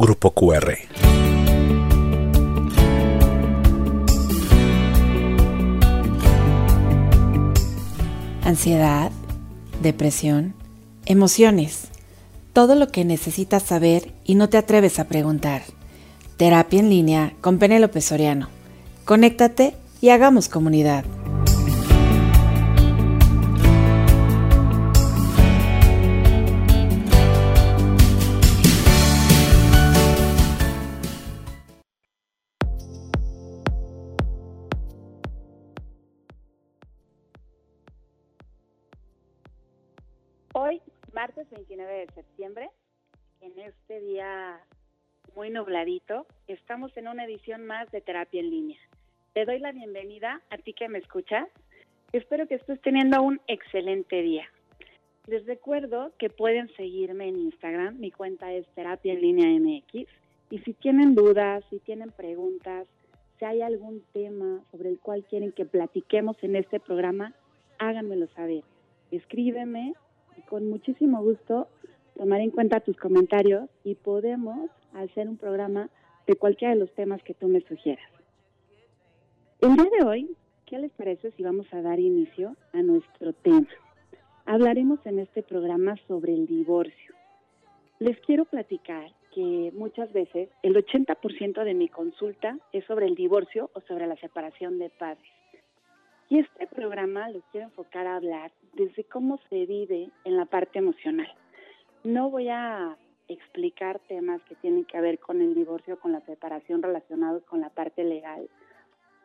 Grupo QR. Ansiedad, depresión, emociones. Todo lo que necesitas saber y no te atreves a preguntar. Terapia en línea con Penélope Soriano. Conéctate y hagamos comunidad. Septiembre, en este día muy nubladito, estamos en una edición más de Terapia en Línea. Te doy la bienvenida a ti que me escuchas. Espero que estés teniendo un excelente día. Les recuerdo que pueden seguirme en Instagram, mi cuenta es Terapia en Línea MX. Y si tienen dudas, si tienen preguntas, si hay algún tema sobre el cual quieren que platiquemos en este programa, háganmelo saber. Escríbeme y con muchísimo gusto tomar en cuenta tus comentarios y podemos hacer un programa de cualquiera de los temas que tú me sugieras. El día de hoy, ¿qué les parece si vamos a dar inicio a nuestro tema? Hablaremos en este programa sobre el divorcio. Les quiero platicar que muchas veces el 80% de mi consulta es sobre el divorcio o sobre la separación de padres. Y este programa lo quiero enfocar a hablar desde cómo se vive en la parte emocional. No voy a explicar temas que tienen que ver con el divorcio, con la separación relacionados con la parte legal,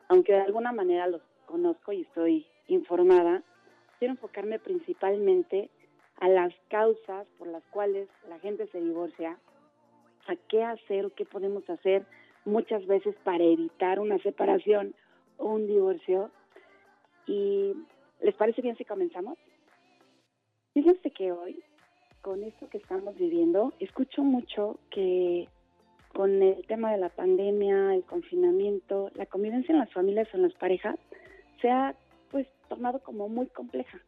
aunque de alguna manera los conozco y estoy informada, quiero enfocarme principalmente a las causas por las cuales la gente se divorcia, a qué hacer o qué podemos hacer muchas veces para evitar una separación o un divorcio. ¿Y les parece bien si comenzamos? Fíjense que hoy, con esto que estamos viviendo, escucho mucho que con el tema de la pandemia, el confinamiento, la convivencia en las familias o en las parejas se ha pues tornado como muy compleja.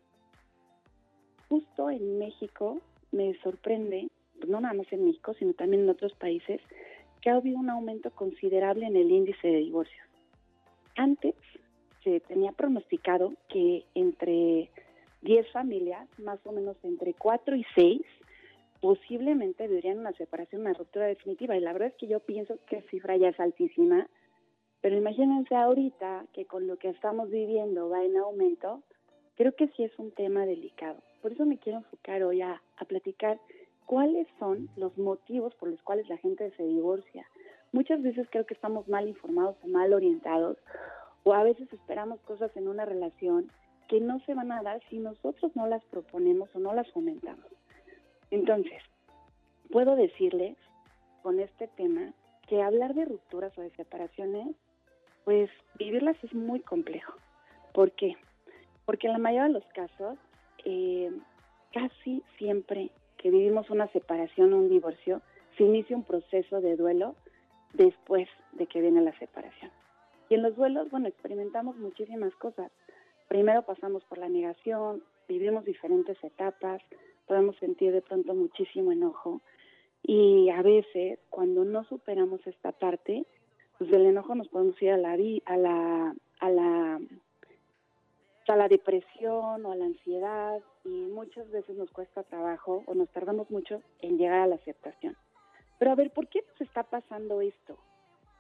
Justo en México me sorprende, no nada más en México, sino también en otros países, que ha habido un aumento considerable en el índice de divorcios. Antes se tenía pronosticado que entre 10 familias, más o menos entre 4 y 6, posiblemente vivirían una separación, una ruptura definitiva. Y la verdad es que yo pienso que cifra ya es altísima. Pero imagínense ahorita que con lo que estamos viviendo va en aumento, creo que sí es un tema delicado. Por eso me quiero enfocar hoy a, a platicar cuáles son los motivos por los cuales la gente se divorcia. Muchas veces creo que estamos mal informados o mal orientados, o a veces esperamos cosas en una relación que no se van a dar si nosotros no las proponemos o no las fomentamos. Entonces, puedo decirles con este tema que hablar de rupturas o de separaciones, pues vivirlas es muy complejo. ¿Por qué? Porque en la mayoría de los casos, eh, casi siempre que vivimos una separación o un divorcio, se inicia un proceso de duelo después de que viene la separación. Y en los duelos, bueno, experimentamos muchísimas cosas. Primero pasamos por la negación, vivimos diferentes etapas, podemos sentir de pronto muchísimo enojo y a veces cuando no superamos esta parte, pues del enojo nos podemos ir a la a la a la a la depresión o a la ansiedad y muchas veces nos cuesta trabajo o nos tardamos mucho en llegar a la aceptación. Pero a ver, ¿por qué nos está pasando esto?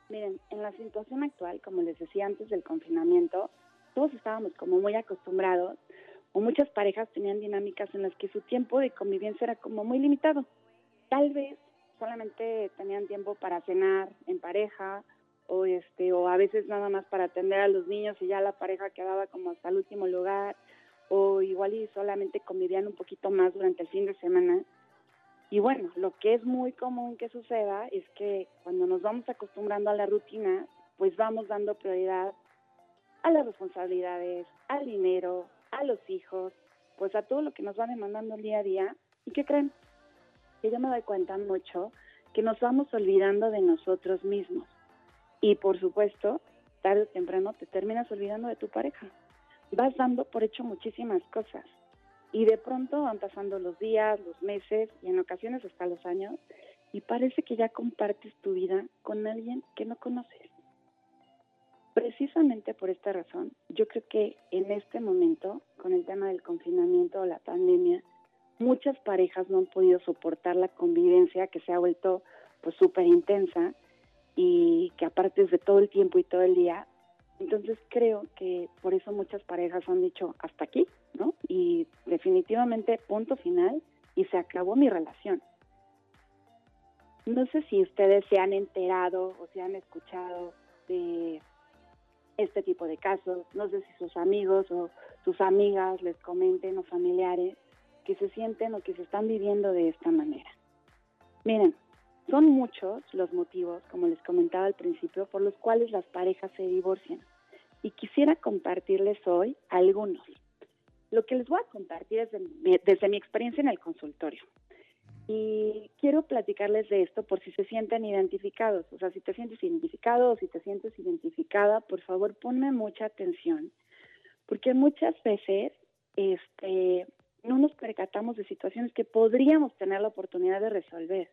Miren, en la situación actual, como les decía antes del confinamiento, todos estábamos como muy acostumbrados o muchas parejas tenían dinámicas en las que su tiempo de convivencia era como muy limitado. Tal vez solamente tenían tiempo para cenar en pareja o este o a veces nada más para atender a los niños y ya la pareja quedaba como hasta el último lugar o igual y solamente convivían un poquito más durante el fin de semana. Y bueno, lo que es muy común que suceda es que cuando nos vamos acostumbrando a la rutina, pues vamos dando prioridad a las responsabilidades, al dinero, a los hijos, pues a todo lo que nos va demandando el día a día. ¿Y qué creen? Que yo me doy cuenta mucho que nos vamos olvidando de nosotros mismos. Y por supuesto, tarde o temprano te terminas olvidando de tu pareja. Vas dando por hecho muchísimas cosas. Y de pronto van pasando los días, los meses y en ocasiones hasta los años. y parece que ya compartes tu vida con alguien que no conoces. Precisamente por esta razón, yo creo que en este momento, con el tema del confinamiento o la pandemia, muchas parejas no han podido soportar la convivencia que se ha vuelto pues súper intensa y que aparte es de todo el tiempo y todo el día. Entonces creo que por eso muchas parejas han dicho hasta aquí, ¿no? Y definitivamente punto final y se acabó mi relación. No sé si ustedes se han enterado o se han escuchado de este tipo de casos, no sé si sus amigos o sus amigas les comenten o familiares que se sienten o que se están viviendo de esta manera. Miren, son muchos los motivos, como les comentaba al principio, por los cuales las parejas se divorcian. Y quisiera compartirles hoy algunos. Lo que les voy a compartir es desde mi experiencia en el consultorio. Y quiero platicarles de esto por si se sienten identificados. O sea, si te sientes identificado o si te sientes identificada, por favor ponme mucha atención. Porque muchas veces este, no nos percatamos de situaciones que podríamos tener la oportunidad de resolver.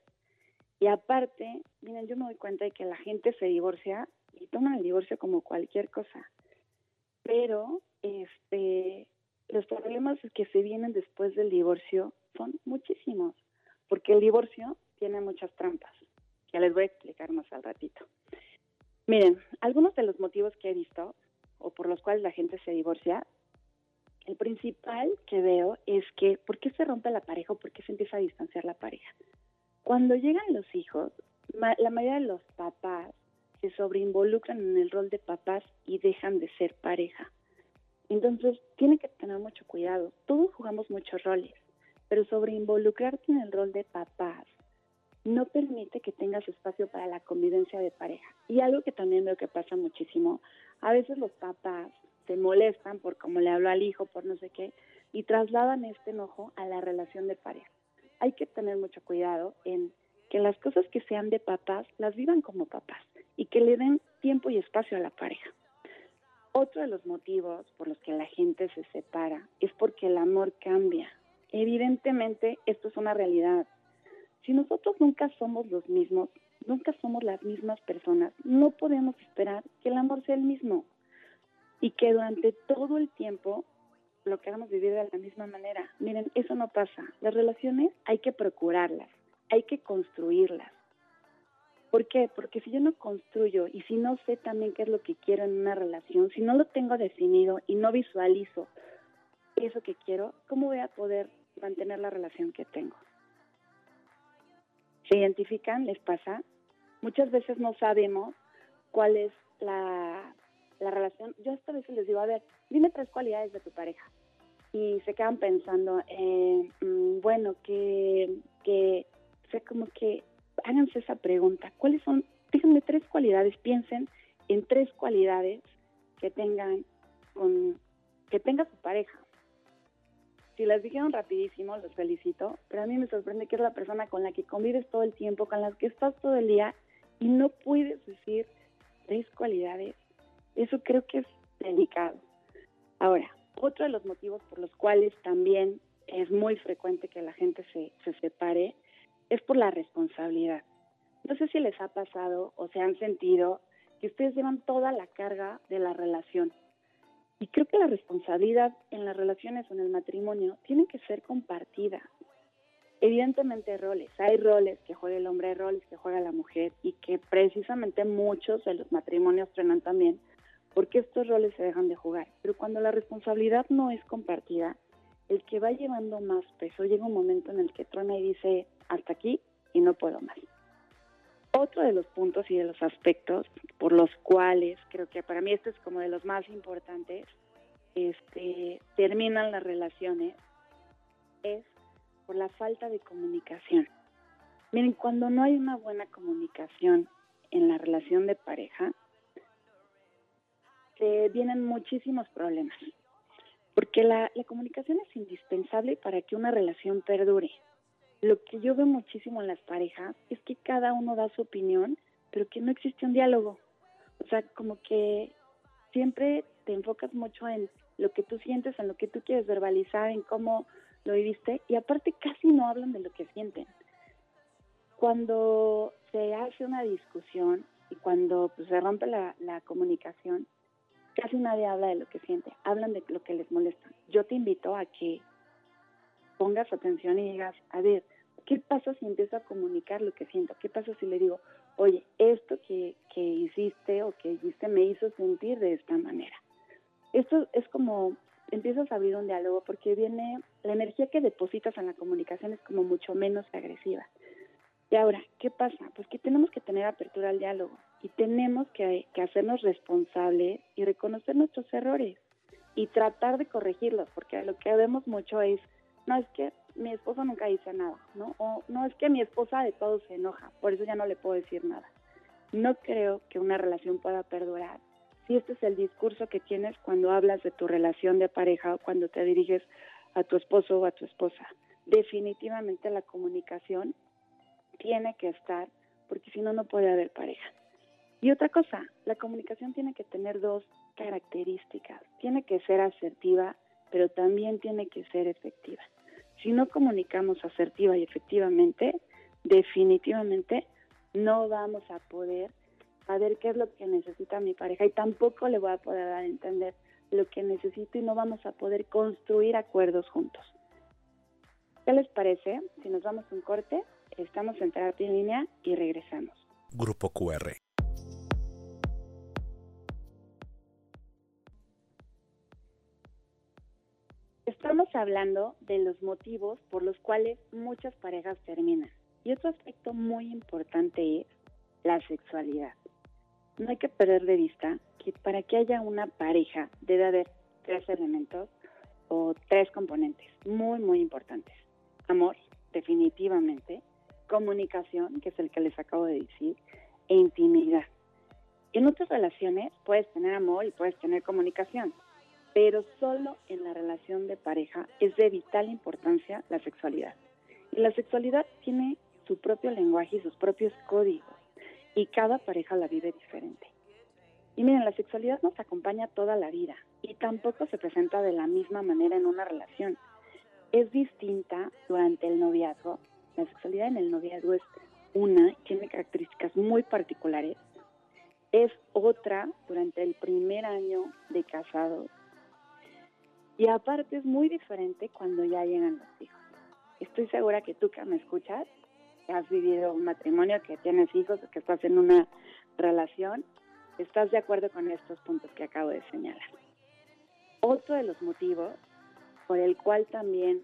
Y aparte, miren, yo me doy cuenta de que la gente se divorcia y toma el divorcio como cualquier cosa. Pero este los problemas que se vienen después del divorcio son muchísimos, porque el divorcio tiene muchas trampas, que les voy a explicar más al ratito. Miren, algunos de los motivos que he visto o por los cuales la gente se divorcia, el principal que veo es que, ¿por qué se rompe la pareja o por qué se empieza a distanciar la pareja? Cuando llegan los hijos, la mayoría de los papás se sobreinvolucran en el rol de papás y dejan de ser pareja. Entonces, tiene que tener mucho cuidado. Todos jugamos muchos roles, pero sobreinvolucrarte en el rol de papás no permite que tengas espacio para la convivencia de pareja. Y algo que también veo que pasa muchísimo, a veces los papás se molestan por cómo le hablo al hijo, por no sé qué, y trasladan este enojo a la relación de pareja hay que tener mucho cuidado en que las cosas que sean de papás las vivan como papás y que le den tiempo y espacio a la pareja. Otro de los motivos por los que la gente se separa es porque el amor cambia. Evidentemente, esto es una realidad. Si nosotros nunca somos los mismos, nunca somos las mismas personas, no podemos esperar que el amor sea el mismo y que durante todo el tiempo lo queramos vivir de la misma manera. Miren, eso no pasa. Las relaciones hay que procurarlas, hay que construirlas. ¿Por qué? Porque si yo no construyo y si no sé también qué es lo que quiero en una relación, si no lo tengo definido y no visualizo eso que quiero, ¿cómo voy a poder mantener la relación que tengo? ¿Se identifican? ¿Les pasa? Muchas veces no sabemos cuál es la la relación, yo hasta a veces les digo, a ver, dime tres cualidades de tu pareja. Y se quedan pensando, eh, mm, bueno, que, que, o como que háganse esa pregunta, ¿cuáles son? Díganme tres cualidades, piensen en tres cualidades que tengan con, que tenga su pareja. Si las dijeron rapidísimo, los felicito, pero a mí me sorprende que es la persona con la que convives todo el tiempo, con la que estás todo el día y no puedes decir tres cualidades eso creo que es delicado. Ahora, otro de los motivos por los cuales también es muy frecuente que la gente se, se separe es por la responsabilidad. No sé si les ha pasado o se han sentido que ustedes llevan toda la carga de la relación. Y creo que la responsabilidad en las relaciones o en el matrimonio tiene que ser compartida. Evidentemente roles, hay roles que juega el hombre, hay roles que juega la mujer y que precisamente muchos de los matrimonios frenan también porque estos roles se dejan de jugar. Pero cuando la responsabilidad no es compartida, el que va llevando más peso llega un momento en el que trona y dice, hasta aquí y no puedo más. Otro de los puntos y de los aspectos por los cuales creo que para mí esto es como de los más importantes, este, terminan las relaciones, es por la falta de comunicación. Miren, cuando no hay una buena comunicación en la relación de pareja, vienen muchísimos problemas, porque la, comunicación es indispensable para que una relación perdure. Lo que yo veo muchísimo en las parejas es que cada uno da su opinión, pero que no existe un diálogo. O sea, como que siempre te enfocas mucho en lo que tú sientes, en lo que tú quieres verbalizar, en cómo lo viviste, y aparte casi no hablan de lo que sienten. Cuando se hace una discusión y cuando pues, se rompe la, la comunicación, casi nadie habla de lo que siente, hablan de lo que les molesta. Yo te invito a que pongas atención y digas, a ver, ¿qué pasa si empiezo a comunicar lo que siento? ¿Qué pasa si le digo, oye, esto que, que hiciste o que hiciste me hizo sentir de esta manera? Esto es como empiezas a abrir un diálogo porque viene, la energía que depositas en la comunicación es como mucho menos agresiva. Y ahora, ¿qué pasa? Pues que tenemos que tener apertura al diálogo y tenemos que, que hacernos responsables y reconocer nuestros errores y tratar de corregirlos, porque lo que vemos mucho es, no es que mi esposo nunca dice nada, ¿no? O no es que mi esposa de todo se enoja, por eso ya no le puedo decir nada. No creo que una relación pueda perdurar si este es el discurso que tienes cuando hablas de tu relación de pareja o cuando te diriges a tu esposo o a tu esposa. Definitivamente la comunicación tiene que estar, porque si no, no puede haber pareja. Y otra cosa, la comunicación tiene que tener dos características. Tiene que ser asertiva, pero también tiene que ser efectiva. Si no comunicamos asertiva y efectivamente, definitivamente no vamos a poder saber qué es lo que necesita mi pareja y tampoco le voy a poder dar a entender lo que necesito y no vamos a poder construir acuerdos juntos. ¿Qué les parece? Si nos vamos un corte, estamos en terapia en línea y regresamos. Grupo QR. Estamos hablando de los motivos por los cuales muchas parejas terminan. Y otro aspecto muy importante es la sexualidad. No hay que perder de vista que para que haya una pareja debe haber tres elementos o tres componentes muy, muy importantes. Amor, definitivamente. Comunicación, que es el que les acabo de decir. E intimidad. En otras relaciones puedes tener amor y puedes tener comunicación, pero solo en la relación de pareja es de vital importancia la sexualidad. Y la sexualidad tiene su propio lenguaje y sus propios códigos, y cada pareja la vive diferente. Y miren, la sexualidad nos acompaña toda la vida y tampoco se presenta de la misma manera en una relación. Es distinta durante el noviazgo. La sexualidad en el noviazgo es una, tiene características muy particulares. Es otra durante el primer año de casados y aparte es muy diferente cuando ya llegan los hijos. Estoy segura que tú que me escuchas, que has vivido un matrimonio, que tienes hijos, que estás en una relación, estás de acuerdo con estos puntos que acabo de señalar. Otro de los motivos por el cual también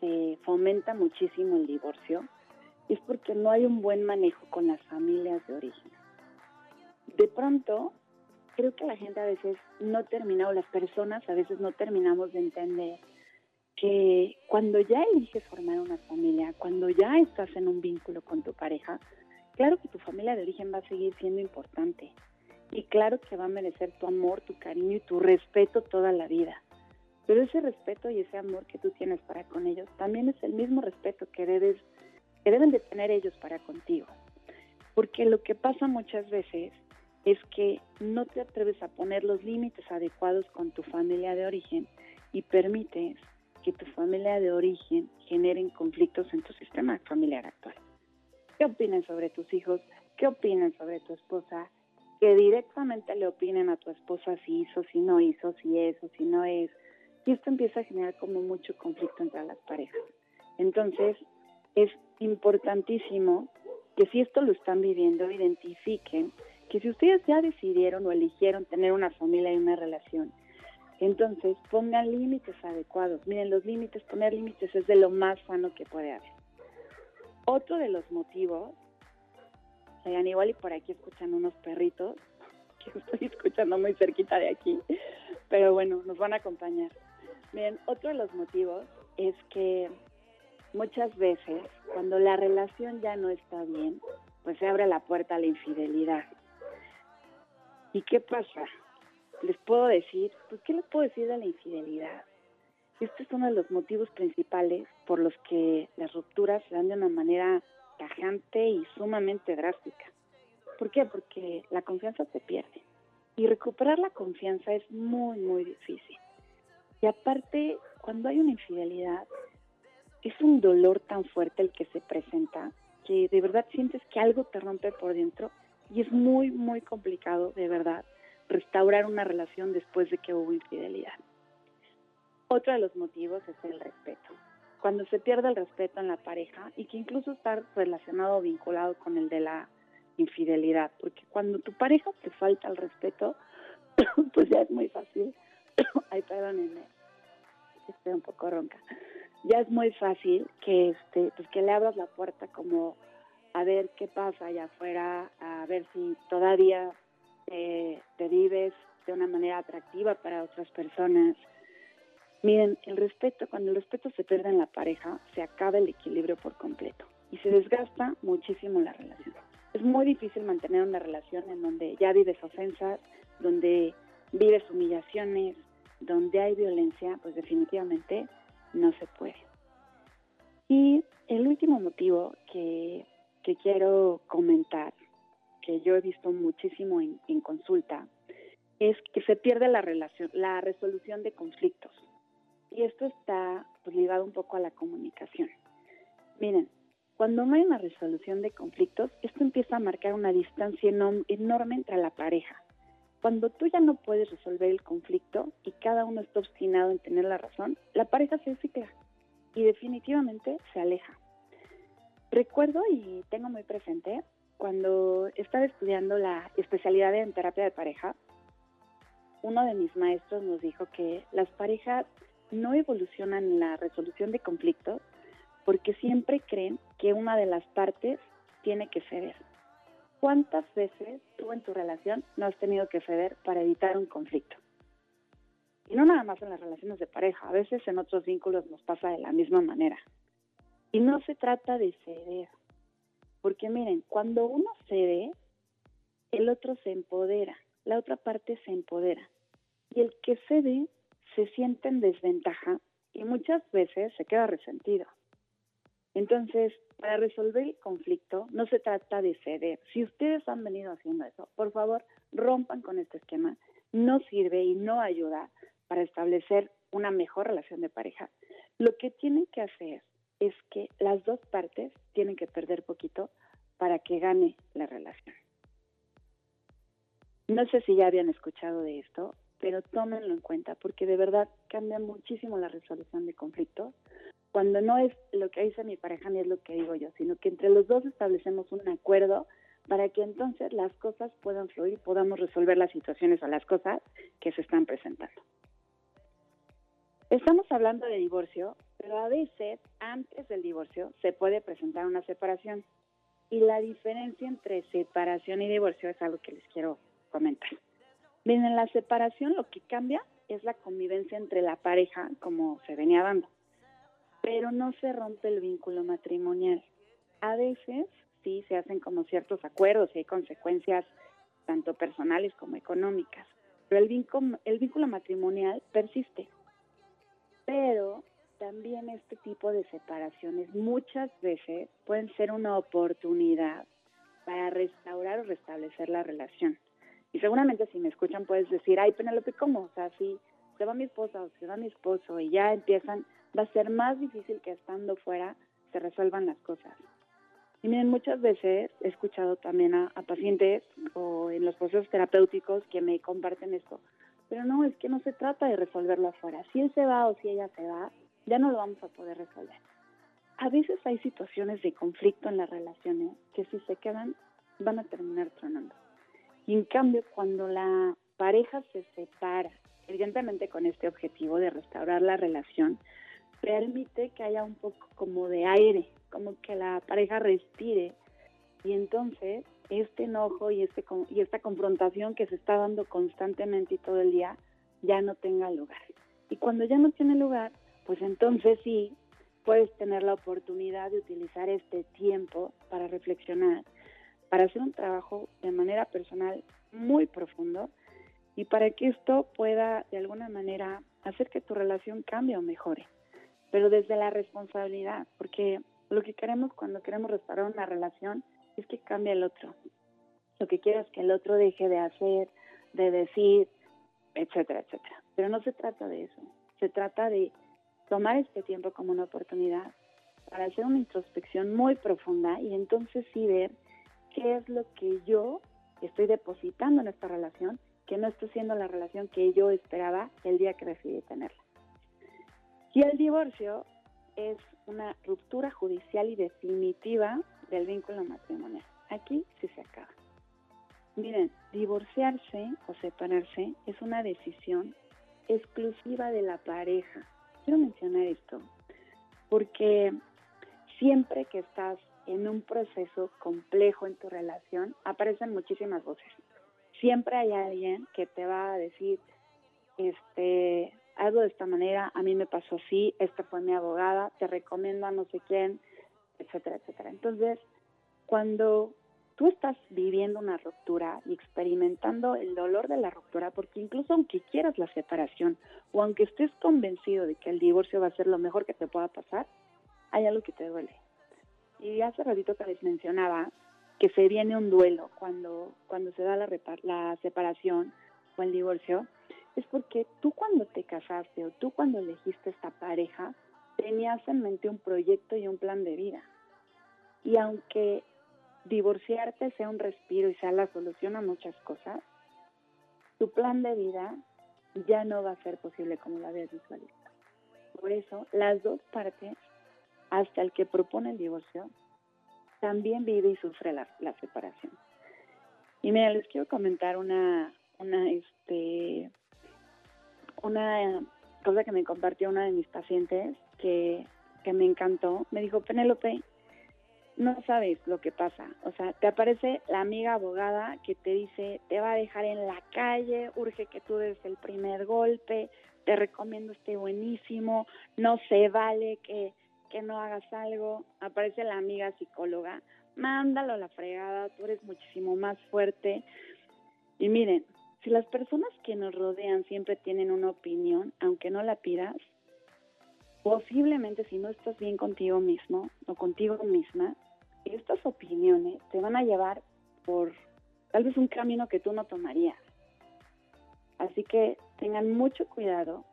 se fomenta muchísimo el divorcio es porque no hay un buen manejo con las familias de origen. De pronto, creo que la gente a veces no termina, o las personas a veces no terminamos de entender que cuando ya eliges formar una familia, cuando ya estás en un vínculo con tu pareja, claro que tu familia de origen va a seguir siendo importante. Y claro que va a merecer tu amor, tu cariño y tu respeto toda la vida. Pero ese respeto y ese amor que tú tienes para con ellos también es el mismo respeto que debes que deben de tener ellos para contigo. Porque lo que pasa muchas veces es que no te atreves a poner los límites adecuados con tu familia de origen y permites que tu familia de origen generen conflictos en tu sistema familiar actual. ¿Qué opinan sobre tus hijos? ¿Qué opinan sobre tu esposa? Que directamente le opinen a tu esposa si hizo, si no hizo, si es o si no es. Y esto empieza a generar como mucho conflicto entre las parejas. Entonces, es importantísimo que si esto lo están viviendo, identifiquen que si ustedes ya decidieron o eligieron tener una familia y una relación, entonces pongan límites adecuados. Miren, los límites, poner límites es de lo más sano que puede haber. Otro de los motivos, vean, igual y por aquí escuchan unos perritos, que estoy escuchando muy cerquita de aquí, pero bueno, nos van a acompañar. Miren, otro de los motivos es que muchas veces cuando la relación ya no está bien, pues se abre la puerta a la infidelidad. ¿Y qué pasa? Les puedo decir, pues ¿qué les puedo decir de la infidelidad? Este es uno de los motivos principales por los que las rupturas se dan de una manera tajante y sumamente drástica. ¿Por qué? Porque la confianza se pierde. Y recuperar la confianza es muy, muy difícil. Y aparte, cuando hay una infidelidad, es un dolor tan fuerte el que se presenta que de verdad sientes que algo te rompe por dentro y es muy, muy complicado, de verdad, restaurar una relación después de que hubo infidelidad. Otro de los motivos es el respeto. Cuando se pierde el respeto en la pareja y que incluso está relacionado o vinculado con el de la infidelidad, porque cuando tu pareja te falta el respeto, pues ya es muy fácil. Ay, perdónenme, estoy un poco ronca. Ya es muy fácil que este, pues que le abras la puerta como a ver qué pasa allá afuera, a ver si todavía te, te vives de una manera atractiva para otras personas. Miren, el respeto, cuando el respeto se pierde en la pareja, se acaba el equilibrio por completo y se desgasta muchísimo la relación. Es muy difícil mantener una relación en donde ya vives ofensas, donde vives humillaciones, donde hay violencia, pues definitivamente no se puede. Y el último motivo que, quiero comentar, que yo he visto muchísimo en, consulta, es que se pierde la relación, la resolución de conflictos. Y esto está pues, ligado un poco a la comunicación. Miren, cuando no hay una resolución de conflictos, esto empieza a marcar una distancia enorme entre la pareja. Cuando tú ya no puedes resolver el conflicto y cada uno está obstinado en tener la razón, la pareja se cicla y definitivamente se aleja. Recuerdo y tengo muy presente cuando estaba estudiando la especialidad en terapia de pareja, uno de mis maestros nos dijo que las parejas no evolucionan en la resolución de conflictos porque siempre creen que una de las partes tiene que ceder. ¿Cuántas veces tú en tu relación no has tenido que ceder para evitar un conflicto? Y no nada más en las relaciones de pareja, a veces en otros vínculos nos pasa de la misma manera. Y no se trata de ceder, porque miren, cuando uno cede, el otro se empodera, la otra parte se empodera. Y el que cede se siente en desventaja y muchas veces se queda resentido. Entonces, para resolver el conflicto no se trata de ceder. Si ustedes han venido haciendo eso, por favor, rompan con este esquema. No sirve y no ayuda para establecer una mejor relación de pareja. Lo que tienen que hacer es que las dos partes tienen que perder poquito para que gane la relación. No sé si ya habían escuchado de esto, pero tómenlo en cuenta porque de verdad cambia muchísimo la resolución de conflictos cuando no es lo que dice mi pareja ni es lo que digo yo, sino que entre los dos establecemos un acuerdo para que entonces las cosas puedan fluir podamos resolver las situaciones o las cosas que se están presentando. Estamos hablando de divorcio, pero a veces antes del divorcio se puede presentar una separación. Y la diferencia entre separación y divorcio es algo que les quiero comentar. Bien, en la separación lo que cambia es la convivencia entre la pareja como se venía dando pero no se rompe el vínculo matrimonial. A veces sí se hacen como ciertos acuerdos y hay consecuencias tanto personales como económicas, pero el vínculo, el vínculo matrimonial persiste. Pero también este tipo de separaciones muchas veces pueden ser una oportunidad para restaurar o restablecer la relación. Y seguramente si me escuchan puedes decir, ay Penelope, ¿cómo? O sea, si se va mi esposa o se va mi esposo y ya empiezan va a ser más difícil que estando fuera se resuelvan las cosas. Y miren, muchas veces he escuchado también a, pacientes o en los procesos terapéuticos que me comparten esto, pero no, es que no se trata de resolverlo afuera. Si él se va o si ella se va, ya no lo vamos a poder resolver. A veces hay situaciones de conflicto en las relaciones que si se quedan van a terminar tronando. Y en cambio, cuando la pareja se separa, evidentemente con este objetivo de restaurar la relación, permite que haya un poco como de aire, como que la pareja respire y entonces este enojo y este y esta confrontación que se está dando constantemente y todo el día ya no tenga lugar. Y cuando ya no tiene lugar, pues entonces sí puedes tener la oportunidad de utilizar este tiempo para reflexionar, para hacer un trabajo de manera personal muy profundo y para que esto pueda de alguna manera hacer que tu relación cambie o mejore pero desde la responsabilidad, porque lo que queremos cuando queremos restaurar una relación es que cambie el otro. Lo que quiero es que el otro deje de hacer, de decir, etcétera, etcétera. Pero no se trata de eso. Se trata de tomar este tiempo como una oportunidad para hacer una introspección muy profunda y entonces sí ver qué es lo que yo estoy depositando en esta relación, que no está siendo la relación que yo esperaba el día que decidí tenerla. Y el divorcio es una ruptura judicial y definitiva del vínculo matrimonial. Aquí sí se acaba. Miren, divorciarse o separarse es una decisión exclusiva de la pareja. Quiero mencionar esto porque siempre que estás en un proceso complejo en tu relación, aparecen muchísimas voces. Siempre hay alguien que te va a decir, este, hazlo de esta manera, a mí me pasó así, esta fue mi abogada, te recomiendo a no sé quién, etcétera, etcétera. Entonces, cuando tú estás viviendo una ruptura y experimentando el dolor de la ruptura, porque incluso aunque quieras la separación o aunque estés convencido de que el divorcio va a ser lo mejor que te pueda pasar, hay algo que te duele. Y hace ratito que les mencionaba que se viene un duelo cuando, cuando se da la, la separación o el divorcio, es porque tú cuando te casaste o tú cuando elegiste esta pareja, tenías en mente un proyecto y un plan de vida. Y aunque divorciarte sea un respiro y sea la solución a muchas cosas, tu plan de vida ya no va a ser posible como lo habías visualizado. Por eso, las dos partes, hasta el que propone el divorcio, también vive y sufre la, separación. Y mira, les quiero comentar una, una, este, una cosa que me compartió una de mis pacientes que, que me encantó. Me dijo, Penélope, no sabes lo que pasa. O sea, te aparece la amiga abogada que te dice, te va a dejar en la calle, urge que tú des el primer golpe, te recomiendo este buenísimo, no se vale que, que no hagas algo. Aparece la amiga psicóloga, mándalo a la fregada, tú eres muchísimo más fuerte. Y miren, si las personas que nos rodean siempre tienen una opinión, aunque no la pidas, posiblemente si no estás bien contigo mismo o contigo misma, estas opiniones te van a llevar por tal vez un camino que tú no tomarías. Así que tengan mucho cuidado.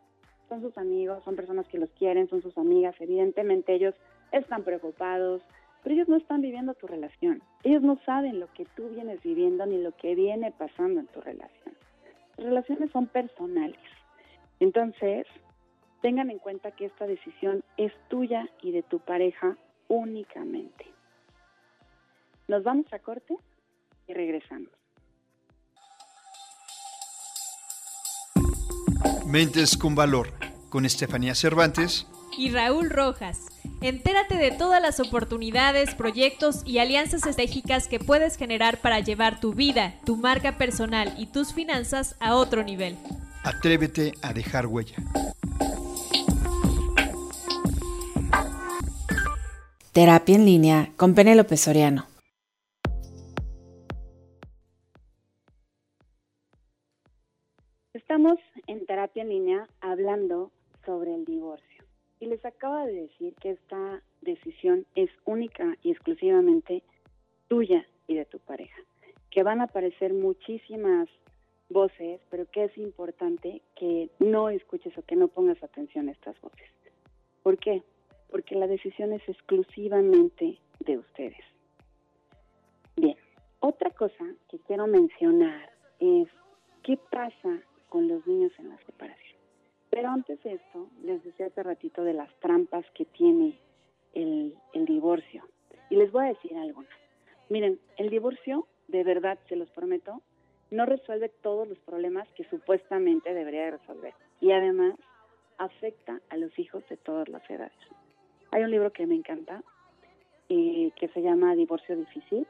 Son sus amigos, son personas que los quieren, son sus amigas. Evidentemente ellos están preocupados, pero ellos no están viviendo tu relación. Ellos no saben lo que tú vienes viviendo ni lo que viene pasando en tu relación. Las relaciones son personales. Entonces, tengan en cuenta que esta decisión es tuya y de tu pareja únicamente. Nos vamos a corte y regresamos. Mentes con Valor, con Estefanía Cervantes y Raúl Rojas. Entérate de todas las oportunidades, proyectos y alianzas estratégicas que puedes generar para llevar tu vida, tu marca personal y tus finanzas a otro nivel. Atrévete a dejar huella. Terapia en línea con Penélope Soriano. Estamos en terapia en línea hablando sobre el divorcio. Y les acabo de decir que esta decisión es única y exclusivamente tuya y de tu pareja. Que van a aparecer muchísimas voces, pero que es importante que no escuches o que no pongas atención a estas voces. ¿Por qué? porque la decisión es exclusivamente de ustedes. Bien, otra cosa que quiero mencionar es qué pasa con los niños en la separación. Pero antes de esto, les decía hace ratito de las trampas que tiene el, divorcio. Y les voy a decir algunas. Miren, el divorcio, de verdad, se los prometo, no resuelve todos los problemas que supuestamente debería resolver. Y además afecta a los hijos de todas las edades. Hay un libro que me encanta eh, que se llama Divorcio Difícil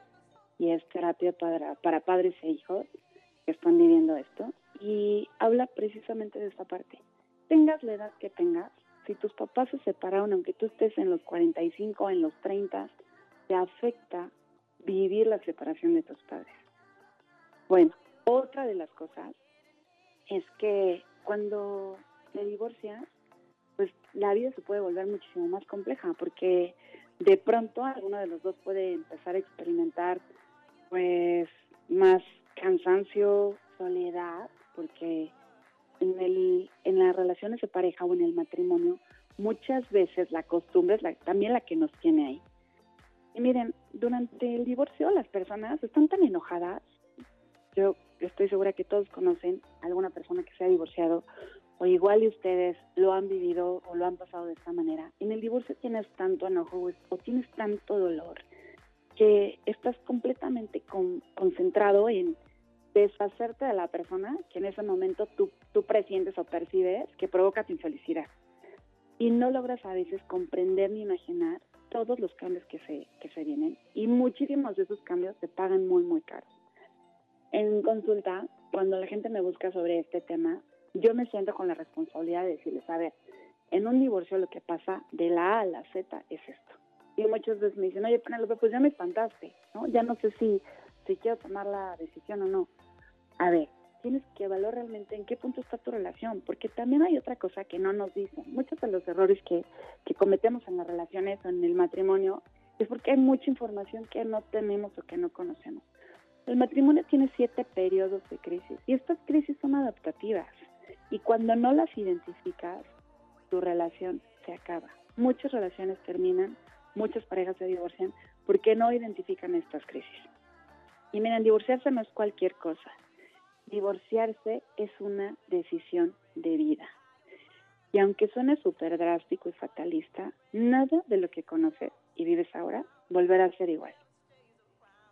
y es terapia para padres e hijos que están viviendo esto y habla precisamente de esta parte. Tengas la edad que tengas, si tus papás se separaron, aunque tú estés en los 45 o en los 30, te afecta vivir la separación de tus padres. Bueno, otra de las cosas es que cuando te divorcias, pues la vida se puede volver muchísimo más compleja porque de pronto alguno de los dos puede empezar a experimentar pues más cansancio, soledad, porque en, el, en las relaciones de pareja o en el matrimonio muchas veces la costumbre es también la que nos tiene ahí. Y miren, durante el divorcio las personas están tan enojadas. Yo estoy segura que todos conocen a alguna persona que se ha divorciado o igual y ustedes lo han vivido o lo han pasado de esta manera. En el divorcio tienes tanto enojo o tienes tanto dolor que estás completamente concentrado en deshacerte de la persona que en ese momento tú, tú presientes o percibes que provoca tu infelicidad. Y no logras a veces comprender ni imaginar todos los cambios que se, que se vienen y muchísimos de esos cambios se pagan muy, muy caros. En consulta, cuando la gente me busca sobre este tema, yo me siento con la responsabilidad de decirles, a ver, en un divorcio lo que pasa de la A a la Z es esto. Y muchas veces me dicen, oye, Penelope, pues ya me espantaste, ¿no? Ya no sé si, si quiero tomar la decisión o no. A ver, tienes que evaluar realmente en qué punto está tu relación, porque también hay otra cosa que no nos dicen. Muchos de los errores que, que cometemos en las relaciones o en el matrimonio es porque hay mucha información que no tenemos o que no conocemos. El matrimonio tiene siete periodos de crisis y estas crisis son adaptativas y cuando no las identificas, tu relación se acaba. Muchas relaciones terminan, muchas parejas se divorcian porque no identifican estas crisis. Y miren, divorciarse no es cualquier cosa divorciarse es una decisión de vida. Y aunque suene súper drástico y fatalista, nada de lo que conoces y vives ahora volverá a ser igual.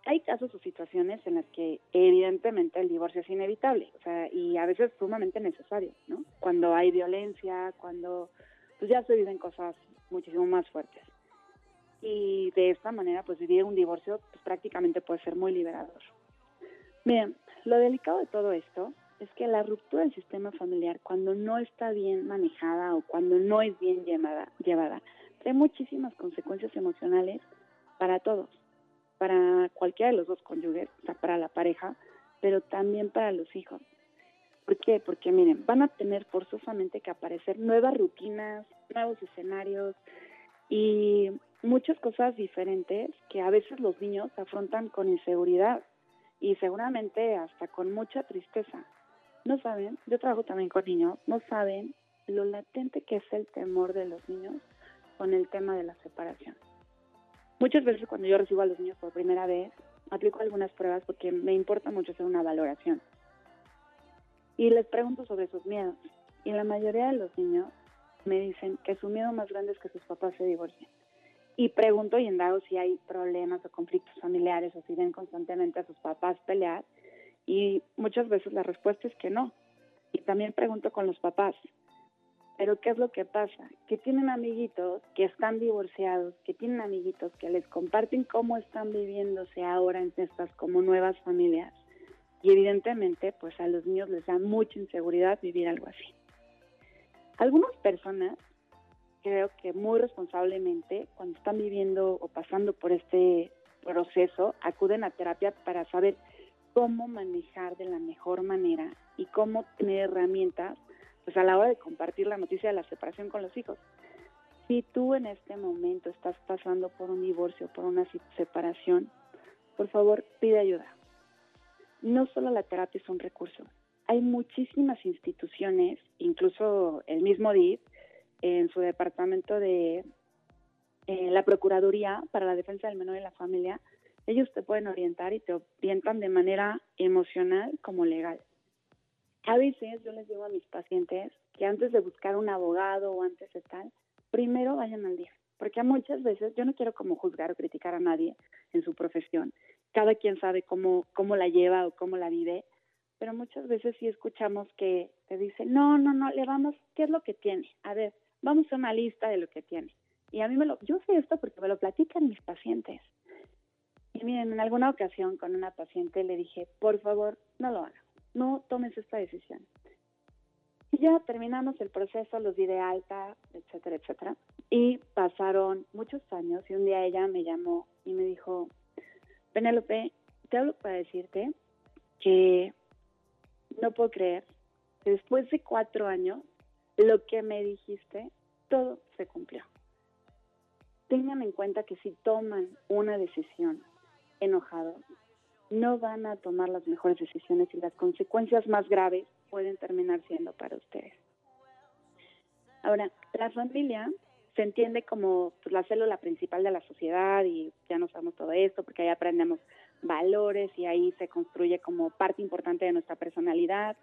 Hay casos o situaciones en las que evidentemente el divorcio es inevitable, o sea, y a veces sumamente necesario, ¿no? Cuando hay violencia, cuando pues ya se viven cosas muchísimo más fuertes. Y de esta manera, pues vivir un divorcio pues, prácticamente puede ser muy liberador. Bien, lo delicado de todo esto es que la ruptura del sistema familiar, cuando no está bien manejada o cuando no es bien llevada, llevada trae muchísimas consecuencias emocionales para todos, para cualquiera de los dos cónyuges, o sea, para la pareja, pero también para los hijos. ¿Por qué? Porque miren, van a tener forzosamente que aparecer nuevas rutinas, nuevos escenarios y muchas cosas diferentes que a veces los niños afrontan con inseguridad y seguramente hasta con mucha tristeza. No saben, yo trabajo también con niños, no saben lo latente que es el temor de los niños con el tema de la separación. Muchas veces cuando yo recibo a los niños por primera vez, aplico algunas pruebas porque me importa mucho hacer una valoración. Y les pregunto sobre sus miedos. Y la mayoría de los niños me dicen que su miedo más grande es que sus papás se divorcien y pregunto y indago si hay problemas o conflictos familiares o si ven constantemente a sus papás pelear y muchas veces la respuesta es que no. Y también pregunto con los papás, pero ¿qué es lo que pasa? Que tienen amiguitos que están divorciados, que tienen amiguitos que les comparten cómo están viviéndose ahora en estas como nuevas familias. Y evidentemente, pues a los niños les da mucha inseguridad vivir algo así. Algunas personas creo que muy responsablemente, cuando están viviendo o pasando por este proceso, acuden a terapia para saber cómo manejar de la mejor manera y cómo tener herramientas pues a la hora de compartir la noticia de la separación con los hijos. Si tú en este momento estás pasando por un divorcio, por una separación, por favor pide ayuda. No solo la terapia es un recurso. Hay muchísimas instituciones, incluso el mismo DIF, en su departamento de eh, la Procuraduría para la Defensa del Menor y la Familia, ellos te pueden orientar y te orientan de manera emocional como legal. A veces yo les digo a mis pacientes que antes de buscar un abogado o antes de tal, primero vayan al DIF, porque muchas veces yo no quiero como juzgar o criticar a nadie en su profesión. Cada quien sabe cómo, cómo la lleva o cómo la vive, pero muchas veces sí escuchamos que te dicen, no, no, no, le vamos, ¿qué es lo que tiene? A ver, vamos a una lista de lo que tiene. Y a mí me lo, yo sé esto porque me lo platican mis pacientes. Y miren, en alguna ocasión con una paciente le dije, por favor, no lo haga, no tomes esta decisión. Y ya terminamos el proceso, los di de alta, etcétera, etcétera. Y pasaron muchos años y un día ella me llamó y me dijo, Penélope, te hablo para decirte que no puedo creer que después de cuatro años lo que me dijiste, todo se cumplió. Tengan en cuenta que si toman una decisión enojados, no van a tomar las mejores decisiones y las consecuencias más graves pueden terminar siendo para ustedes. Ahora, la familia se entiende como pues, la célula principal de la sociedad y ya no sabemos todo esto porque ahí aprendemos valores y ahí se construye como parte importante de nuestra personalidad.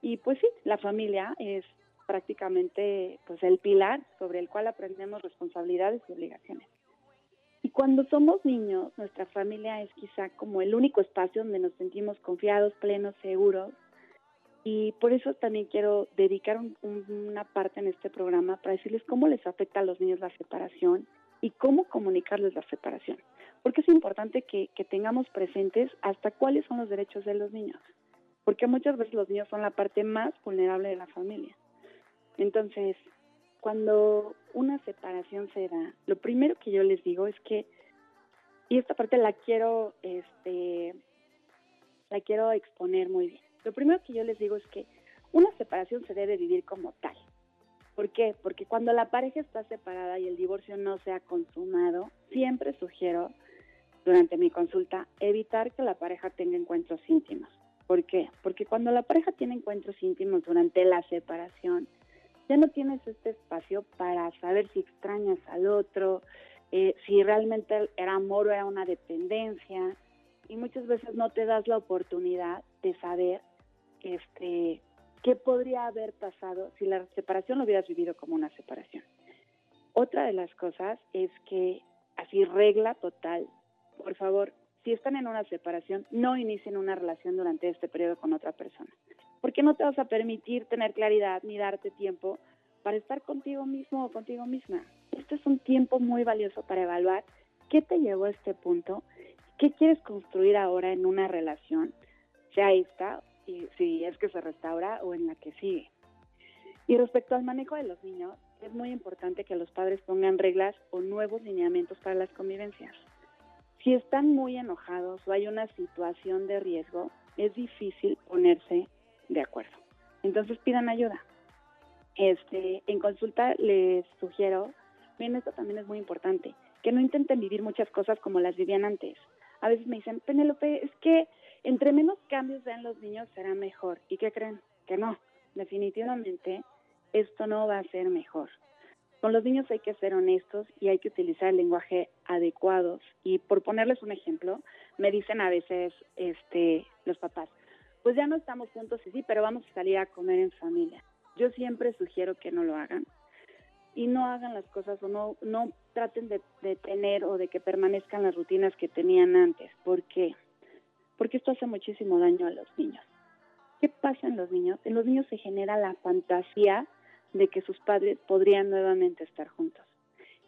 Y pues sí, la familia es prácticamente pues el pilar sobre el cual aprendemos responsabilidades y obligaciones. Y cuando somos niños, nuestra familia es quizá como el único espacio donde nos sentimos confiados, plenos, seguros. Y por eso también quiero dedicar una parte en este programa para decirles cómo les afecta a los niños la separación y cómo comunicarles la separación. Porque es importante que, que tengamos presentes hasta cuáles son los derechos de los niños. Porque muchas veces los niños son la parte más vulnerable de la familia. Entonces, cuando una separación se da, lo primero que yo les digo es que, y esta parte la quiero, este, la quiero exponer muy bien. Lo primero que yo les digo es que una separación se debe vivir como tal. ¿Por qué? Porque cuando la pareja está separada y el divorcio no se ha consumado, siempre sugiero durante mi consulta evitar que la pareja tenga encuentros íntimos. ¿Por qué? Porque cuando la pareja tiene encuentros íntimos durante la separación, ya no tienes este espacio para saber si extrañas al otro, eh, si realmente era amor o era una dependencia, y muchas veces no te das la oportunidad de saber este, qué podría haber pasado si la separación lo hubieras vivido como una separación. Otra de las cosas es que, así regla total, por favor, si están en una separación, no inicien una relación durante este periodo con otra persona porque no te vas a permitir tener claridad ni darte tiempo para estar contigo mismo o contigo misma. Este es un tiempo muy valioso para evaluar qué te llevó a este punto, qué quieres construir ahora en una relación, sea esta, si es que se restaura o en la que sigue. Y respecto al manejo de los niños, es muy importante que los padres pongan reglas o nuevos lineamientos para las convivencias. Si están muy enojados o hay una situación de riesgo, es difícil ponerse de acuerdo. Entonces pidan ayuda. Este, en consulta les sugiero, bien, esto también es muy importante, que no intenten vivir muchas cosas como las vivían antes. A veces me dicen, Penélope, es que entre menos cambios vean los niños será mejor. ¿Y qué creen? Que no. Definitivamente esto no va a ser mejor. Con los niños hay que ser honestos y hay que utilizar el lenguaje adecuado. Y por ponerles un ejemplo, me dicen a veces este, los papás, pues ya no estamos juntos y sí, pero vamos a salir a comer en familia. Yo siempre sugiero que no lo hagan y no hagan las cosas o no, no traten de, de tener o de que permanezcan las rutinas que tenían antes. ¿Por qué? Porque esto hace muchísimo daño a los niños. ¿Qué pasa en los niños? En los niños se genera la fantasía de que sus padres podrían nuevamente estar juntos.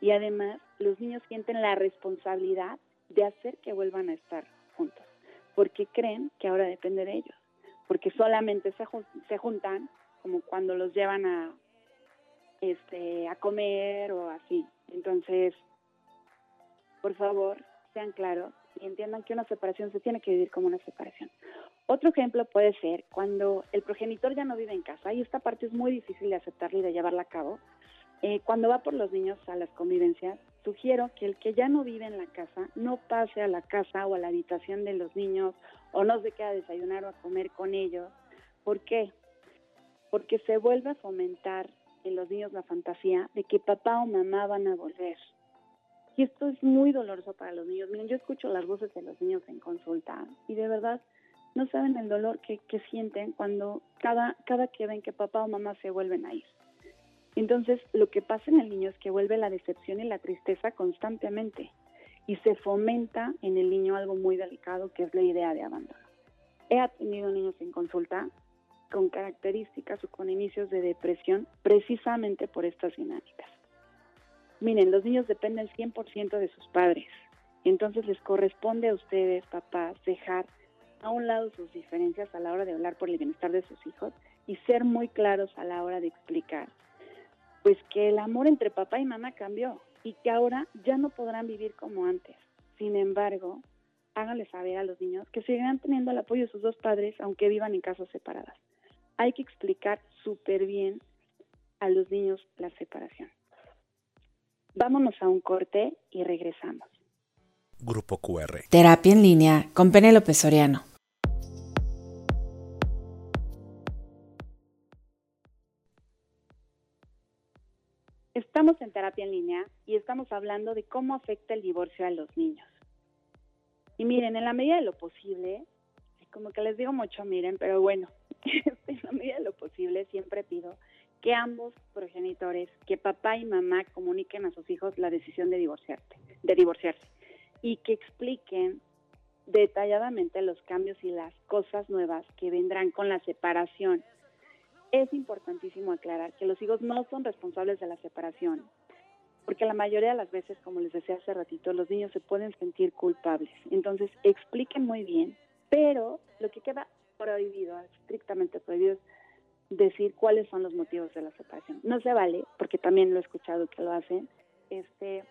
Y además, los niños sienten la responsabilidad de hacer que vuelvan a estar juntos, porque creen que ahora depende de ellos porque solamente se, se juntan como cuando los llevan a este a comer o así. Entonces, por favor, sean claros y entiendan que una separación se tiene que vivir como una separación. Otro ejemplo puede ser cuando el progenitor ya no vive en casa, y esta parte es muy difícil de aceptarla y de llevarla a cabo. Eh, cuando va por los niños a las convivencias, sugiero que el que ya no vive en la casa no pase a la casa o a la habitación de los niños o no se queda a desayunar o a comer con ellos. ¿Por qué? Porque se vuelve a fomentar en los niños la fantasía de que papá o mamá van a volver. Y esto es muy doloroso para los niños. Miren, yo escucho las voces de los niños en consulta y de verdad no saben el dolor que, que sienten cuando cada, cada que ven que papá o mamá se vuelven a ir. Entonces, lo que pasa en el niño es que vuelve la decepción y la tristeza constantemente y se fomenta en el niño algo muy delicado que es la idea de abandono. He atendido niños en consulta con características o con inicios de depresión precisamente por estas dinámicas. Miren, los niños dependen 100% de sus padres, entonces les corresponde a ustedes, papás, dejar a un lado sus diferencias a la hora de hablar por el bienestar de sus hijos y ser muy claros a la hora de explicar, pues que el amor entre papá y mamá cambió, y que ahora ya no podrán vivir como antes. Sin embargo, háganle saber a los niños que seguirán teniendo el apoyo de sus dos padres aunque vivan en casas separadas. Hay que explicar súper bien a los niños la separación. Vámonos a un corte y regresamos. Grupo QR. Terapia en línea con Penélope Soriano. Estamos en terapia en línea y estamos hablando de cómo afecta el divorcio a los niños. Y miren, en la medida de lo posible, como que les digo mucho, miren, pero bueno, en la medida de lo posible siempre pido que ambos progenitores, que papá y mamá comuniquen a sus hijos la decisión de divorciarte, de divorciarse y que expliquen detalladamente los cambios y las cosas nuevas que vendrán con la separación. Es importantísimo aclarar que los hijos no son responsables de la separación, porque la mayoría de las veces, como les decía hace ratito, los niños se pueden sentir culpables. Entonces, expliquen muy bien, pero lo que queda prohibido, estrictamente prohibido, es decir cuáles son los motivos de la separación. No se vale, porque también lo he escuchado que lo hacen, este,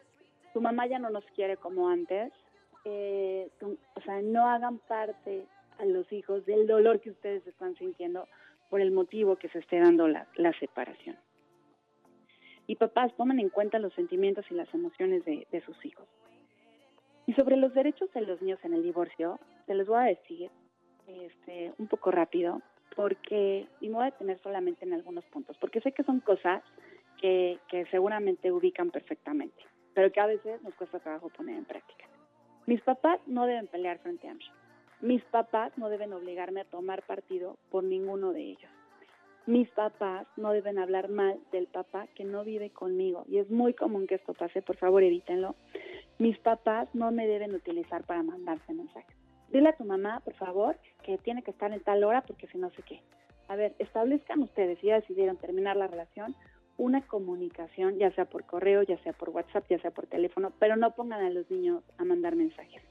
tu mamá ya no nos quiere como antes, eh, o sea, no hagan parte a los hijos del dolor que ustedes están sintiendo por el motivo que se esté dando la, la separación. Y papás, tomen en cuenta los sentimientos y las emociones de, de sus hijos. Y sobre los derechos de los niños en el divorcio, se los voy a decir este, un poco rápido, porque, y me voy a detener solamente en algunos puntos, porque sé que son cosas que, que seguramente ubican perfectamente, pero que a veces nos cuesta trabajo poner en práctica. Mis papás no deben pelear frente a mí. Mis papás no deben obligarme a tomar partido por ninguno de ellos. Mis papás no deben hablar mal del papá que no vive conmigo. Y es muy común que esto pase, por favor evítenlo. Mis papás no me deben utilizar para mandarse mensajes. Dile a tu mamá, por favor, que tiene que estar en tal hora porque si no sé qué. A ver, establezcan ustedes, si ya decidieron terminar la relación, una comunicación, ya sea por correo, ya sea por WhatsApp, ya sea por teléfono, pero no pongan a los niños a mandar mensajes.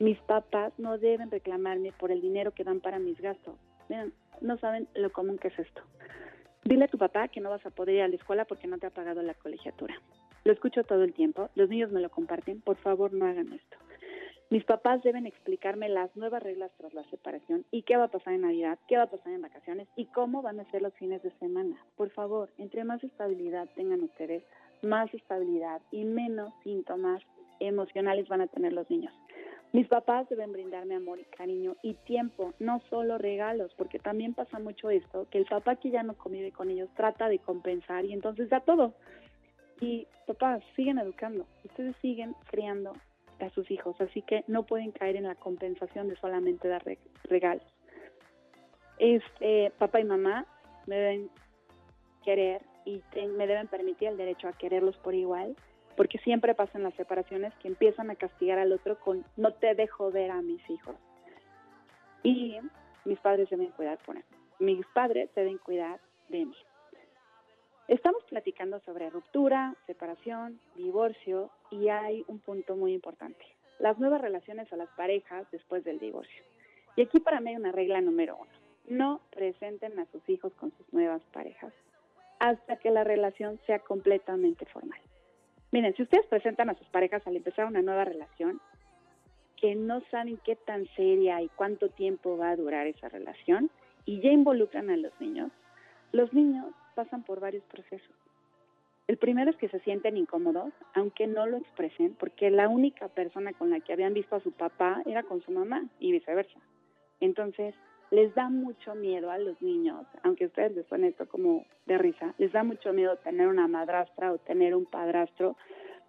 Mis papás no deben reclamarme por el dinero que dan para mis gastos. Miren, no saben lo común que es esto. Dile a tu papá que no vas a poder ir a la escuela porque no te ha pagado la colegiatura. Lo escucho todo el tiempo, los niños me lo comparten, por favor no hagan esto. Mis papás deben explicarme las nuevas reglas tras la separación y qué va a pasar en Navidad, qué va a pasar en vacaciones y cómo van a ser los fines de semana. Por favor, entre más estabilidad tengan ustedes, más estabilidad y menos síntomas emocionales van a tener los niños. Mis papás deben brindarme amor y cariño y tiempo, no solo regalos, porque también pasa mucho esto, que el papá que ya no convive con ellos trata de compensar y entonces da todo. Y papás, siguen educando, ustedes siguen criando a sus hijos, así que no pueden caer en la compensación de solamente dar regalos. Este, papá y mamá me deben querer y me deben permitir el derecho a quererlos por igual, porque siempre pasan las separaciones que empiezan a castigar al otro con no te dejo ver a mis hijos. Y mis padres deben cuidar por mí. Mis padres deben cuidar de mí. Estamos platicando sobre ruptura, separación, divorcio y hay un punto muy importante, las nuevas relaciones a las parejas después del divorcio. Y aquí para mí hay una regla número uno, no presenten a sus hijos con sus nuevas parejas hasta que la relación sea completamente formal. Miren, si ustedes presentan a sus parejas al empezar una nueva relación, que no saben qué tan seria y cuánto tiempo va a durar esa relación, y ya involucran a los niños, los niños pasan por varios procesos. El primero es que se sienten incómodos, aunque no lo expresen, porque la única persona con la que habían visto a su papá era con su mamá y viceversa. Entonces, les da mucho miedo a los niños, aunque ustedes les suene esto como de risa, les da mucho miedo tener una madrastra o tener un padrastro,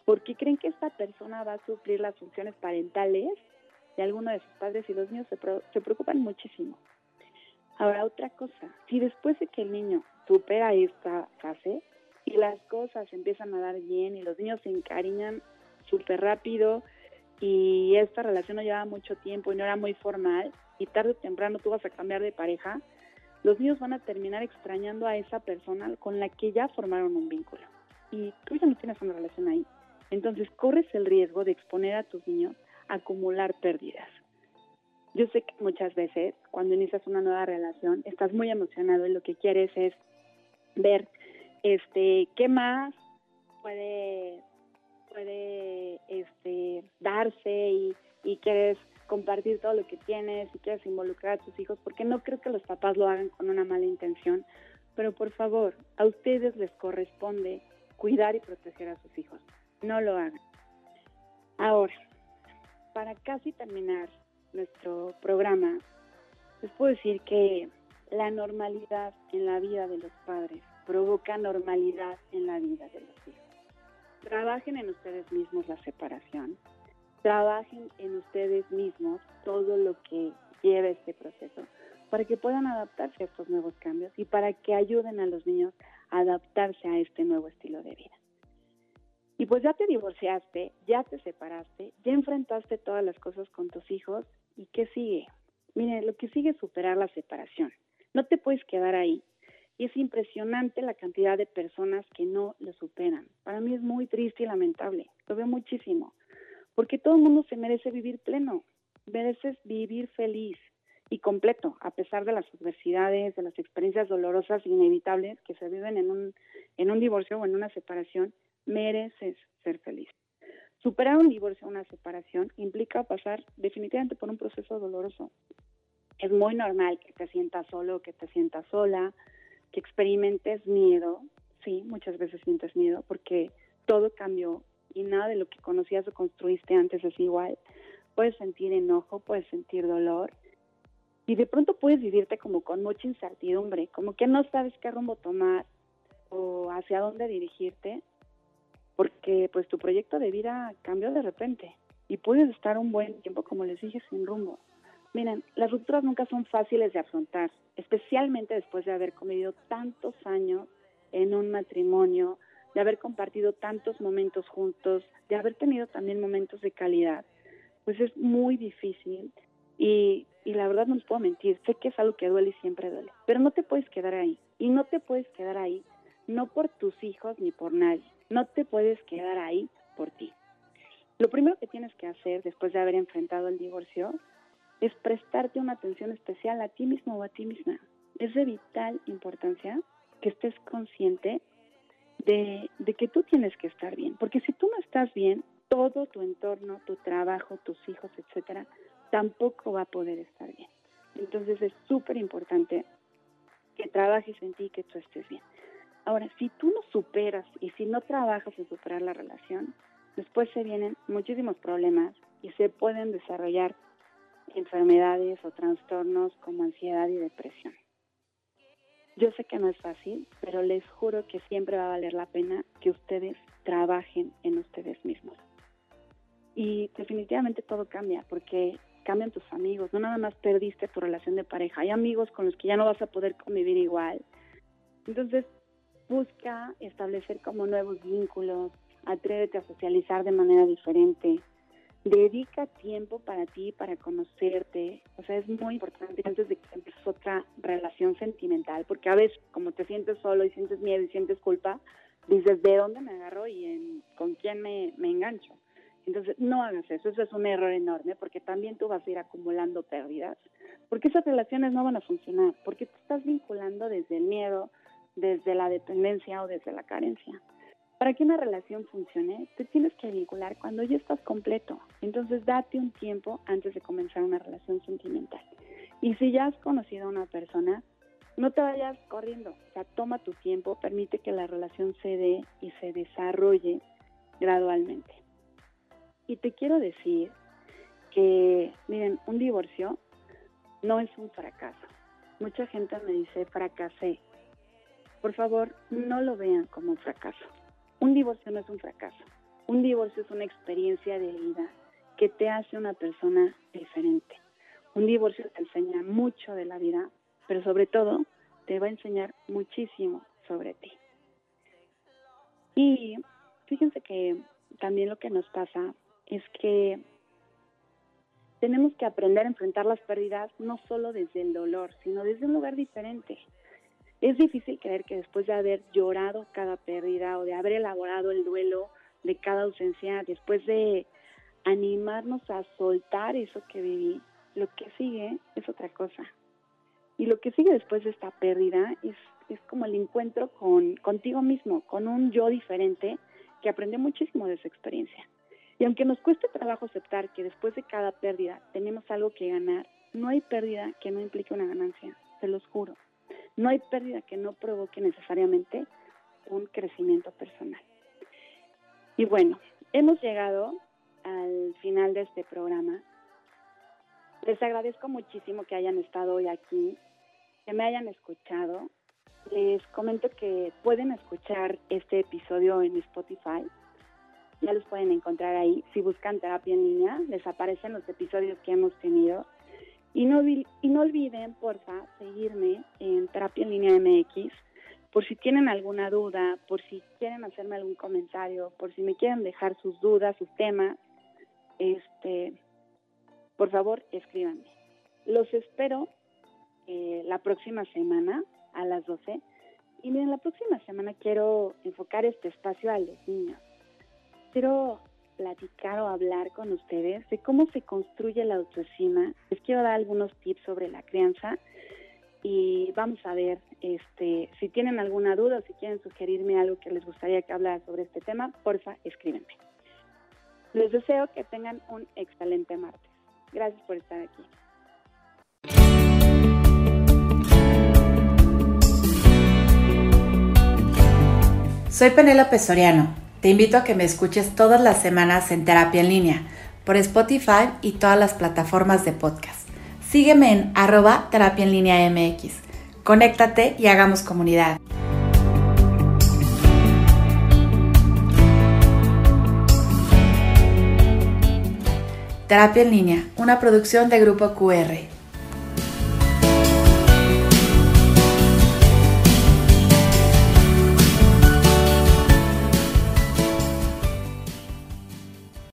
porque creen que esta persona va a suplir las funciones parentales de alguno de sus padres y los niños se, se preocupan muchísimo. Ahora, otra cosa, si después de que el niño supera esta fase y las cosas empiezan a dar bien y los niños se encariñan súper rápido y esta relación no llevaba mucho tiempo y no era muy formal y tarde o temprano tú vas a cambiar de pareja, los niños van a terminar extrañando a esa persona con la que ya formaron un vínculo. Y tú ya no tienes una relación ahí. Entonces corres el riesgo de exponer a tus niños a acumular pérdidas. Yo sé que muchas veces cuando inicias una nueva relación estás muy emocionado y lo que quieres es ver este qué más puede puede este darse y, y quieres compartir todo lo que tienes y quieres involucrar a tus hijos porque no creo que los papás lo hagan con una mala intención pero por favor a ustedes les corresponde cuidar y proteger a sus hijos no lo hagan ahora para casi terminar nuestro programa les puedo decir que la normalidad en la vida de los padres provoca normalidad en la vida de los hijos. trabajen en ustedes mismos la separación, trabajen en ustedes mismos todo lo que lleva este proceso para que puedan adaptarse a estos nuevos cambios y para que ayuden a los niños a adaptarse a este nuevo estilo de vida. Y pues ya te divorciaste, ya te separaste, ya enfrentaste todas las cosas con tus hijos y ¿qué sigue? Mire, lo que sigue es superar la separación. No te puedes quedar ahí. Y es impresionante la cantidad de personas que no lo superan. Para mí es muy triste y lamentable. Lo veo muchísimo. Porque todo mundo se merece vivir pleno. Mereces vivir feliz y completo, a pesar de las adversidades, de las experiencias dolorosas e inevitables que se viven en un, en un divorcio o en una separación, mereces ser feliz. Superar un divorcio o una separación implica pasar definitivamente por un proceso doloroso. Es muy normal que te sientas solo, que te sientas sola, que experimentes miedo. Sí, muchas veces sientes miedo porque todo cambió y nada de lo que conocías o construiste antes es igual. Puedes sentir enojo, puedes sentir dolor y de pronto puedes vivirte como con mucha incertidumbre, como que no sabes qué rumbo tomar o hacia dónde dirigirte porque pues tu proyecto de vida cambió de repente y puedes estar un buen tiempo, como les dije, sin rumbo. Miren, las rupturas nunca son fáciles de afrontar, especialmente después de haber convivido tantos años en un matrimonio, de haber compartido tantos momentos juntos, de haber tenido también momentos de calidad. Pues es muy difícil y, y la verdad no les puedo mentir, sé que es algo que duele y siempre duele, pero no te puedes quedar ahí y no te puedes quedar ahí no por tus hijos ni por nadie. No te puedes quedar ahí por ti. Lo primero que tienes que hacer después de haber enfrentado el divorcio es prestarte una atención especial a ti mismo o a ti misma. Es de vital importancia que estés consciente de, que tú tienes que estar bien. Porque si tú no estás bien, todo tu entorno, tu trabajo, tus hijos, etcétera, tampoco va a poder estar bien. Entonces es súper importante que trabajes en ti y que tú estés bien. Ahora, si tú no superas y si no trabajas en superar la relación, después se vienen muchísimos problemas y se pueden desarrollar enfermedades o trastornos como ansiedad y depresión. Yo sé que no es fácil, pero les juro que siempre va a valer la pena que ustedes trabajen en ustedes mismos. Y definitivamente todo cambia, porque cambian tus amigos, no nada más perdiste tu relación de pareja, hay amigos con los que ya no vas a poder convivir igual. Entonces, busca establecer como nuevos vínculos, atrévete a socializar de manera diferente, dedica tiempo para ti, para conocerte, o sea, es muy importante antes de que empieces otra relación sentimental, porque a veces como te sientes solo y sientes miedo y sientes culpa, dices, ¿de dónde me agarro y en, con quién me, me engancho? Entonces, no hagas eso, eso es un error enorme, porque también tú vas a ir acumulando pérdidas, porque esas relaciones no van a funcionar, porque te estás vinculando desde el miedo, desde la dependencia o desde la carencia. Para que una relación funcione, te tienes que vincular cuando ya estás completo. Entonces date un tiempo antes de comenzar una relación sentimental. Y si ya has conocido a una persona, no te vayas corriendo. O sea, toma tu tiempo, permite que la relación se dé y se desarrolle gradualmente. Y te quiero decir que, miren, un divorcio no es un fracaso. Mucha gente me dice, fracasé. Por favor, no lo vean como un fracaso. Un divorcio no es un fracaso. Un divorcio es una experiencia de vida que te hace una persona diferente. Un divorcio te enseña mucho de la vida, pero sobre todo te va a enseñar muchísimo sobre ti. Y fíjense que también lo que nos pasa es que tenemos que aprender a enfrentar las pérdidas no solo desde el dolor, sino desde un lugar diferente. Es difícil creer que después de haber llorado cada pérdida o de haber elaborado el duelo de cada ausencia, después de animarnos a soltar eso que viví, lo que sigue es otra cosa. Y lo que sigue después de esta pérdida es, es como el encuentro con, contigo mismo, con un yo diferente que aprende muchísimo de esa experiencia. Y aunque nos cueste trabajo aceptar que después de cada pérdida tenemos algo que ganar, no hay pérdida que no implique una ganancia, se los juro. No hay pérdida que no provoque necesariamente un crecimiento personal. Y bueno, hemos llegado al final de este programa. Les agradezco muchísimo que hayan estado hoy aquí, que me hayan escuchado. Les comento que pueden escuchar este episodio en Spotify. ya los pueden encontrar ahí. Si buscan terapia en línea, les aparecen los episodios que hemos tenido. Y no, y no olviden, porfa, seguirme en Terapia en Línea MX por si tienen alguna duda, por si quieren hacerme algún comentario, por si me quieren dejar sus dudas, sus temas, este, por favor, escríbanme. Los espero eh, la próxima semana a las 12. Y miren, la próxima semana quiero enfocar este espacio a los niños. Quiero platicar o hablar con ustedes de cómo se construye la autoestima. Les quiero dar algunos tips sobre la crianza y vamos a ver este si tienen alguna duda o si quieren sugerirme algo que les gustaría que hablara sobre este tema, porfa, escríbenme. Les deseo que tengan un excelente martes. Gracias por estar aquí. Soy Penélope Soriano. Te invito a que me escuches todas las semanas en terapia en línea por Spotify y todas las plataformas de podcast. Sígueme en arroba terapia en línea MX. Conéctate y hagamos comunidad. Terapia en línea, una producción de Grupo QR.